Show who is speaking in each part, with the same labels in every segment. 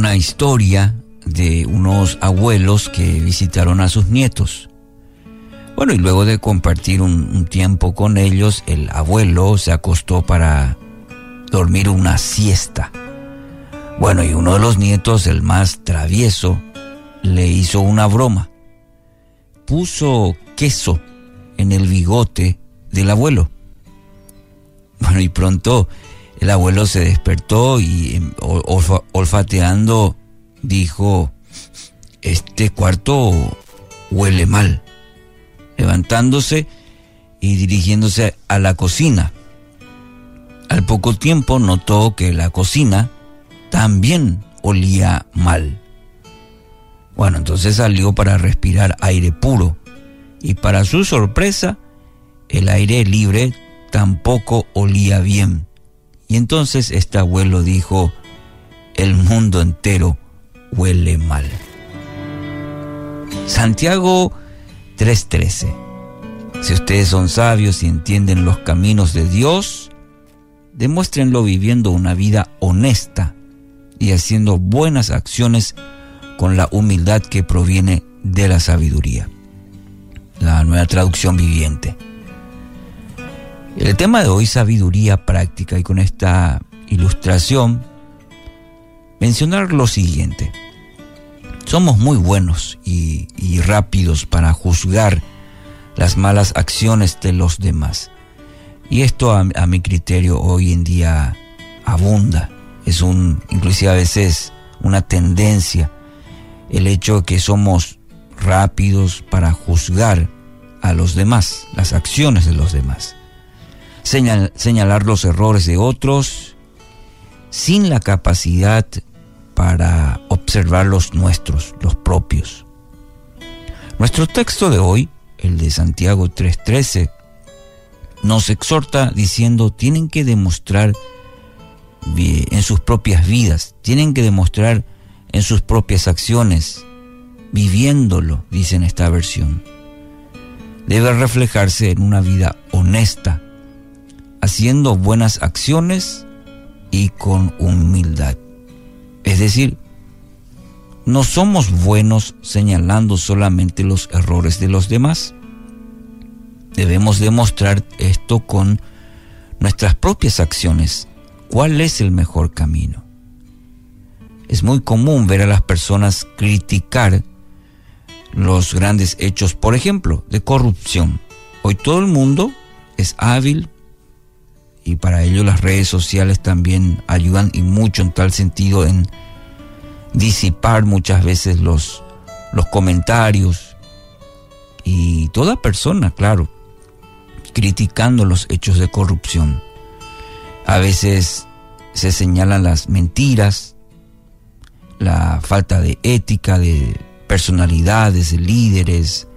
Speaker 1: una historia de unos abuelos que visitaron a sus nietos. Bueno, y luego de compartir un, tiempo con ellos, el abuelo se acostó para dormir una siesta. Bueno, y uno de los nietos, el más travieso, le hizo una broma. Puso queso en el bigote del abuelo. Bueno, y pronto el abuelo se despertó y em, olfateando dijo, este cuarto huele mal. Levantándose y dirigiéndose a la cocina. Al poco tiempo notó que la cocina también olía mal. Bueno, entonces salió para respirar aire puro y para su sorpresa, el aire libre tampoco olía bien. Y entonces este abuelo dijo, el mundo entero huele mal. Santiago 3:13. Si ustedes son sabios y entienden los caminos de Dios, demuéstrenlo viviendo una vida honesta y haciendo buenas acciones con la humildad que proviene de la sabiduría. La nueva traducción viviente. El tema de hoy, sabiduría práctica, y con esta ilustración, mencionar lo siguiente. Somos muy buenos y, rápidos para juzgar las malas acciones de los demás. Y esto a, a, mi criterio hoy en día abunda. Es un, inclusive a veces, una tendencia. El hecho de que somos rápidos para juzgar a los demás, las acciones de los demás señalar los errores de otros sin la capacidad para observar los nuestros, los propios. Nuestro texto de hoy, el de Santiago 3:13, nos exhorta diciendo, tienen que demostrar en sus propias vidas, tienen que demostrar en sus propias acciones, viviéndolo, dice en esta versión. Debe reflejarse en una vida honesta, haciendo buenas acciones y con humildad. Es decir, no somos buenos señalando solamente los errores de los demás. Debemos demostrar esto con nuestras propias acciones. ¿Cuál es el mejor camino? Es muy común ver a las personas criticar los grandes hechos, por ejemplo, de corrupción. Hoy todo el mundo es hábil y para ello las redes sociales también ayudan y mucho en tal sentido en disipar muchas veces los, los comentarios y toda persona, claro, criticando los hechos de corrupción. A veces se señalan las mentiras, la falta de ética de personalidades, de líderes,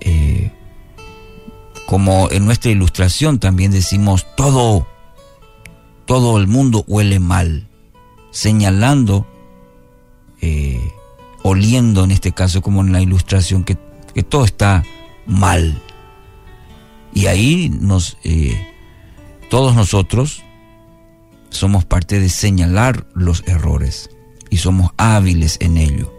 Speaker 1: eh, como en nuestra ilustración también decimos todo, todo el mundo huele mal, señalando, eh, oliendo en este caso como en la ilustración, que, todo está mal. Y ahí nos, eh, todos nosotros somos parte de señalar los errores y somos hábiles en ello.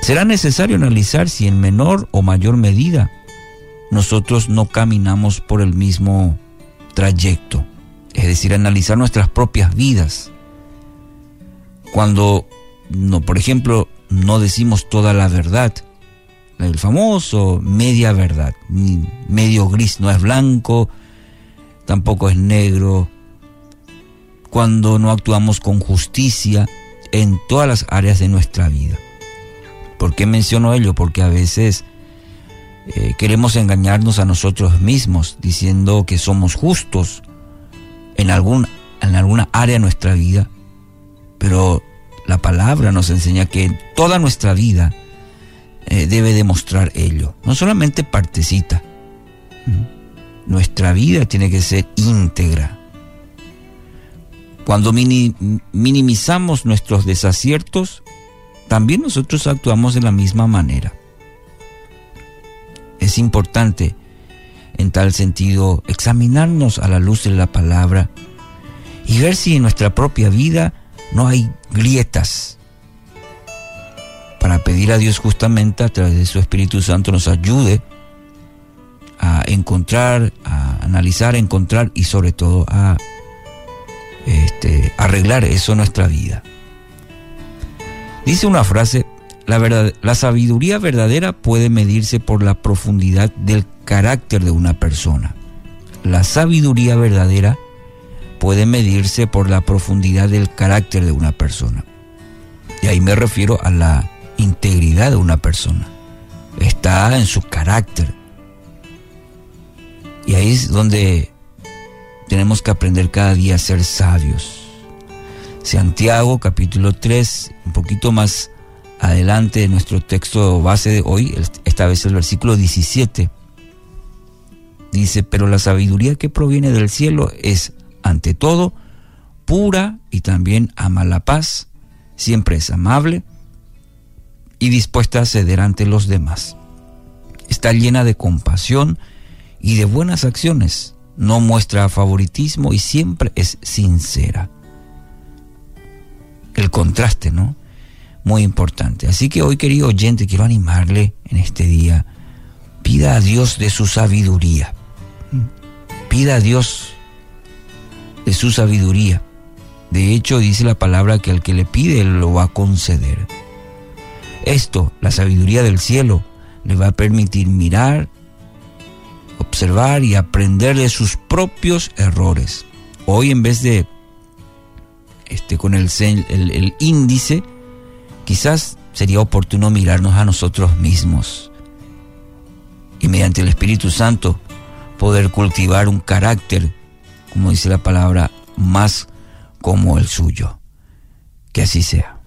Speaker 1: Será necesario analizar si en menor o mayor medida nosotros no caminamos por el mismo trayecto. Es decir, analizar nuestras propias vidas. Cuando, no, por ejemplo, no decimos toda la verdad, el famoso media verdad, medio gris, no es blanco, tampoco es negro. Cuando no actuamos con justicia en todas las áreas de nuestra vida. ¿Por qué menciono ello? Porque a veces eh, queremos engañarnos a nosotros mismos diciendo que somos justos en, algún, en alguna área de nuestra vida, pero la palabra nos enseña que toda nuestra vida eh, debe demostrar ello, no solamente partecita. Nuestra vida tiene que ser íntegra. Cuando minimizamos nuestros desaciertos, también nosotros actuamos de la misma manera. Es importante, en tal sentido, examinarnos a la luz de la palabra y ver si en nuestra propia vida no hay grietas. Para pedir a Dios justamente a través de su Espíritu Santo nos ayude a encontrar, a analizar, a encontrar y sobre todo a este, arreglar eso en nuestra vida. Dice una frase, la, verdad, la sabiduría verdadera puede medirse por la profundidad del carácter de una persona. La sabiduría verdadera puede medirse por la profundidad del carácter de una persona. Y ahí me refiero a la integridad de una persona. Está en su carácter. Y ahí es donde tenemos que aprender cada día a ser sabios. Santiago capítulo 3, un poquito más adelante de nuestro texto base de hoy, esta vez el versículo 17. Dice, pero la sabiduría que proviene del cielo es ante todo, pura y también ama la paz, siempre es amable y dispuesta a ceder ante los demás. Está llena de compasión y de buenas acciones, no muestra favoritismo y siempre es sincera. El contraste, ¿no? Muy importante. Así que hoy, querido oyente, quiero animarle en este día. Pida a Dios de su sabiduría. Pida a Dios de su sabiduría. De hecho, dice la palabra que al que le pide lo va a conceder. Esto, la sabiduría del cielo, le va a permitir mirar, observar y aprender de sus propios errores. Hoy en vez de este, con el, el, el índice, quizás sería oportuno mirarnos a nosotros mismos y mediante el Espíritu Santo poder cultivar un carácter como dice la palabra, más como el suyo. Que así sea.